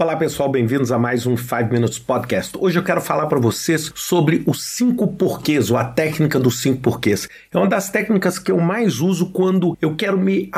Olá pessoal, bem-vindos a mais um 5 Minutes Podcast. Hoje eu quero falar para vocês sobre os cinco porquês, ou a técnica dos cinco porquês. É uma das técnicas que eu mais uso quando eu quero me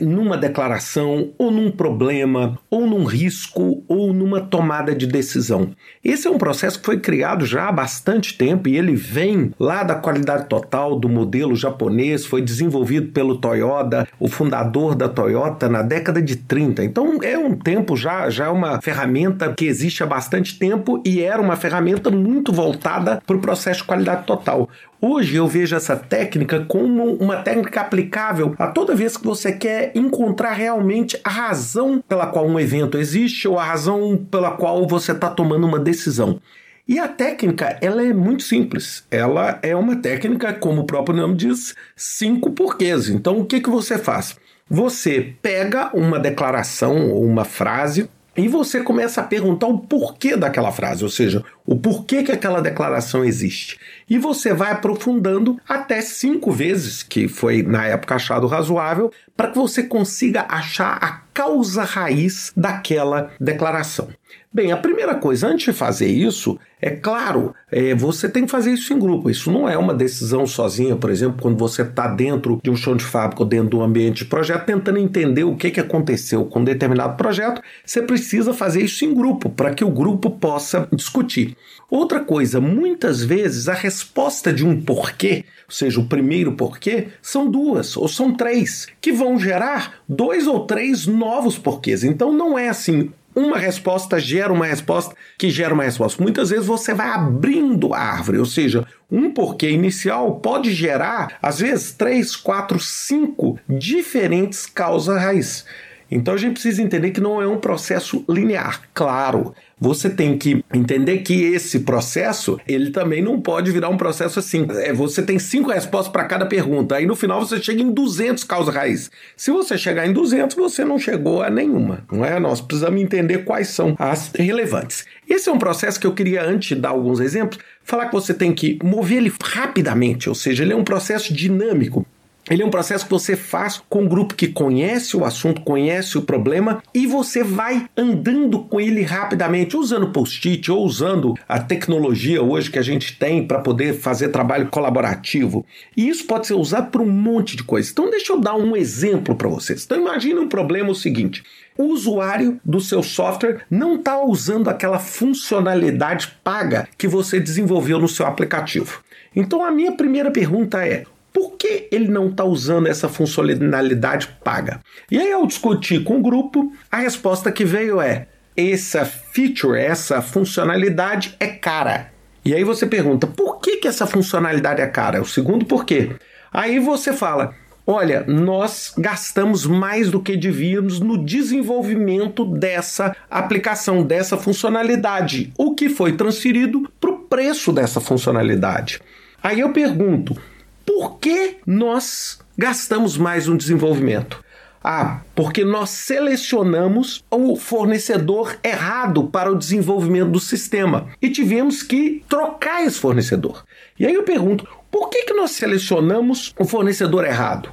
numa declaração, ou num problema, ou num risco, ou numa tomada de decisão. Esse é um processo que foi criado já há bastante tempo e ele vem lá da qualidade total do modelo japonês, foi desenvolvido pelo Toyota, o fundador da Toyota, na década de 30. Então é um tempo já já, é uma ferramenta que existe há bastante tempo e era uma ferramenta muito voltada para o processo de qualidade total. Hoje eu vejo essa técnica como uma técnica aplicável a toda vez que você quer encontrar realmente a razão pela qual um evento existe ou a razão pela qual você está tomando uma decisão. E a técnica, ela é muito simples. Ela é uma técnica, como o próprio nome diz, cinco porquês. Então, o que, que você faz? Você pega uma declaração ou uma frase e você começa a perguntar o porquê daquela frase, ou seja, o porquê que aquela declaração existe. E você vai aprofundando até cinco vezes, que foi na época achado razoável, para que você consiga achar a causa raiz daquela declaração. Bem, a primeira coisa, antes de fazer isso, é claro, é, você tem que fazer isso em grupo. Isso não é uma decisão sozinha, por exemplo, quando você está dentro de um chão de fábrica ou dentro de um ambiente de projeto, tentando entender o que, que aconteceu com um determinado projeto, você precisa fazer isso em grupo, para que o grupo possa discutir. Outra coisa, muitas vezes a resposta de um porquê, ou seja, o primeiro porquê, são duas ou são três, que vão gerar dois ou três novos porquês. Então não é assim uma resposta gera uma resposta que gera uma resposta. Muitas vezes você vai abrindo a árvore, ou seja, um porquê inicial pode gerar, às vezes, três, quatro, cinco diferentes causas raiz. Então a gente precisa entender que não é um processo linear. Claro, você tem que entender que esse processo, ele também não pode virar um processo assim. É, você tem cinco respostas para cada pergunta, aí no final você chega em 200 causas raiz. Se você chegar em 200, você não chegou a nenhuma, não é? Nós precisamos entender quais são as relevantes. Esse é um processo que eu queria, antes de dar alguns exemplos, falar que você tem que mover ele rapidamente, ou seja, ele é um processo dinâmico. Ele é um processo que você faz com um grupo que conhece o assunto, conhece o problema e você vai andando com ele rapidamente, usando post-it ou usando a tecnologia hoje que a gente tem para poder fazer trabalho colaborativo. E isso pode ser usado para um monte de coisas. Então, deixa eu dar um exemplo para vocês. Então, imagine um problema o seguinte: o usuário do seu software não está usando aquela funcionalidade paga que você desenvolveu no seu aplicativo. Então, a minha primeira pergunta é: por que ele não está usando essa funcionalidade paga? E aí, ao discutir com o grupo, a resposta que veio é: essa feature, essa funcionalidade é cara. E aí você pergunta: por que, que essa funcionalidade é cara? O segundo porquê. Aí você fala: olha, nós gastamos mais do que devíamos no desenvolvimento dessa aplicação, dessa funcionalidade, o que foi transferido para o preço dessa funcionalidade. Aí eu pergunto: por que nós gastamos mais no desenvolvimento? Ah, porque nós selecionamos o fornecedor errado para o desenvolvimento do sistema e tivemos que trocar esse fornecedor. E aí eu pergunto, por que, que nós selecionamos o fornecedor errado?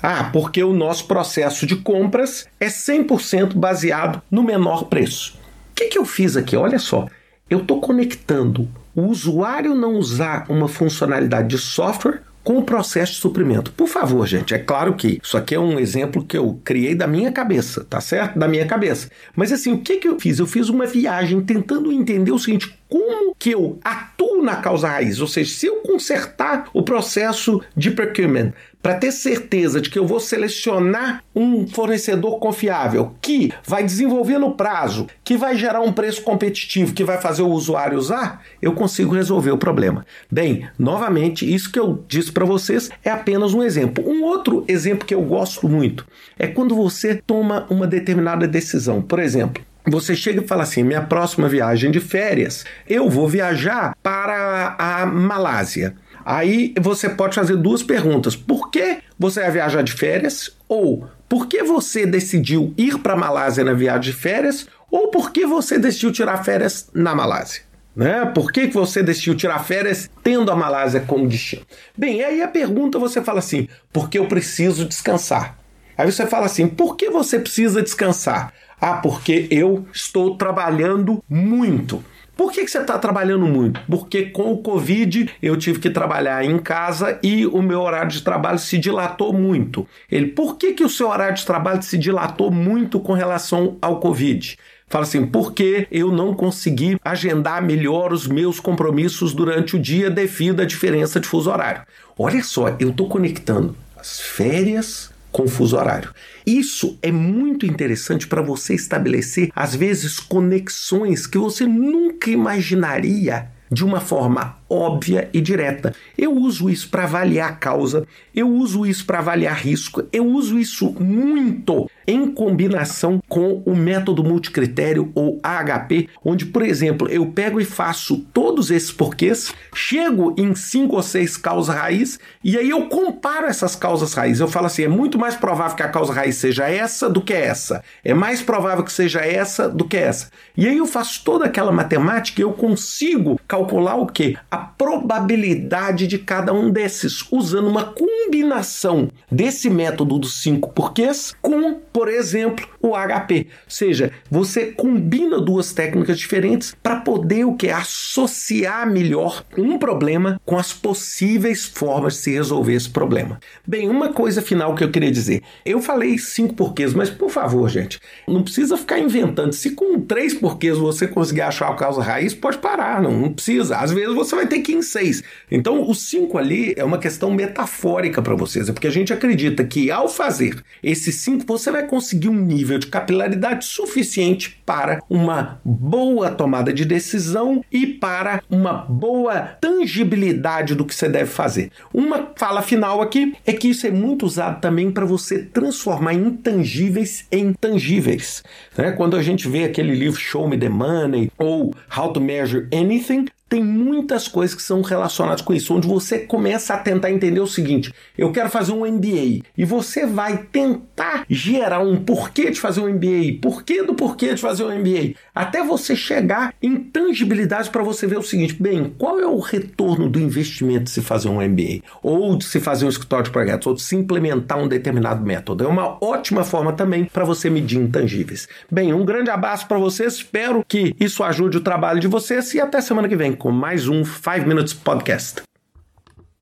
Ah, porque o nosso processo de compras é 100% baseado no menor preço. O que, que eu fiz aqui? Olha só, eu estou conectando o usuário não usar uma funcionalidade de software com o processo de suprimento. Por favor, gente, é claro que isso aqui é um exemplo que eu criei da minha cabeça, tá certo? Da minha cabeça. Mas assim, o que, que eu fiz? Eu fiz uma viagem tentando entender o seguinte: como que eu atuo na causa raiz? Ou seja, se eu consertar o processo de procurement para ter certeza de que eu vou selecionar um fornecedor confiável que vai desenvolver no prazo, que vai gerar um preço competitivo, que vai fazer o usuário usar, eu consigo resolver o problema. Bem, novamente, isso que eu disse para vocês é apenas um exemplo. Um outro exemplo que eu gosto muito é quando você toma uma determinada decisão. Por exemplo, você chega e fala assim: minha próxima viagem de férias, eu vou viajar para a Malásia. Aí você pode fazer duas perguntas: por que você vai viajar de férias? Ou por que você decidiu ir para a Malásia na viagem de férias? Ou por que você decidiu tirar férias na Malásia? Né? Por que, que você decidiu tirar férias tendo a Malásia como destino? Bem, aí a pergunta você fala assim: porque eu preciso descansar. Aí você fala assim: por que você precisa descansar? Ah, porque eu estou trabalhando muito. Por que, que você está trabalhando muito? Porque com o Covid eu tive que trabalhar em casa e o meu horário de trabalho se dilatou muito. Ele, por que, que o seu horário de trabalho se dilatou muito com relação ao Covid? Fala assim, porque eu não consegui agendar melhor os meus compromissos durante o dia devido à diferença de fuso horário. Olha só, eu estou conectando as férias com fuso horário. Isso é muito interessante para você estabelecer, às vezes, conexões que você nunca imaginaria de uma forma óbvia e direta. Eu uso isso para avaliar causa, eu uso isso para avaliar risco, eu uso isso muito em combinação com o método multicritério ou AHP, onde, por exemplo, eu pego e faço todos esses porquês, chego em cinco ou seis causas raiz e aí eu comparo essas causas raiz. Eu falo assim: é muito mais provável que a causa raiz seja essa do que essa, é mais provável que seja essa do que essa. E aí eu faço toda aquela matemática e eu consigo calcular o que? A probabilidade de cada um desses, usando uma combinação desse método dos cinco porquês com, por exemplo, o HP. Ou seja, você combina duas técnicas diferentes para poder o que associar melhor um problema com as possíveis formas de se resolver esse problema. Bem, uma coisa final que eu queria dizer. Eu falei cinco porquês, mas por favor, gente, não precisa ficar inventando. Se com três porquês você conseguir achar a causa raiz, pode parar, não, não precisa. Às vezes você vai ter que ir em seis. Então, o cinco ali é uma questão metafórica para vocês, é porque a gente acredita que ao fazer esses cinco, você vai conseguir um nível de capilaridade suficiente para uma boa tomada de decisão e para uma boa tangibilidade do que você deve fazer. Uma fala final aqui é que isso é muito usado também para você transformar intangíveis em tangíveis. Né? Quando a gente vê aquele livro Show Me the Money ou How to Measure Anything, tem muitas coisas que são relacionadas com isso, onde você começa a tentar entender o seguinte: eu quero fazer um MBA e você vai tentar gerar um porquê de fazer um MBA, porquê do porquê de fazer um MBA, até você chegar em tangibilidade para você ver o seguinte: bem, qual é o retorno do investimento de se fazer um MBA, ou de se fazer um escritório de projetos, ou de se implementar um determinado método? É uma ótima forma também para você medir intangíveis. Bem, um grande abraço para vocês, espero que isso ajude o trabalho de vocês e até semana que vem com mais um 5 Minutes Podcast.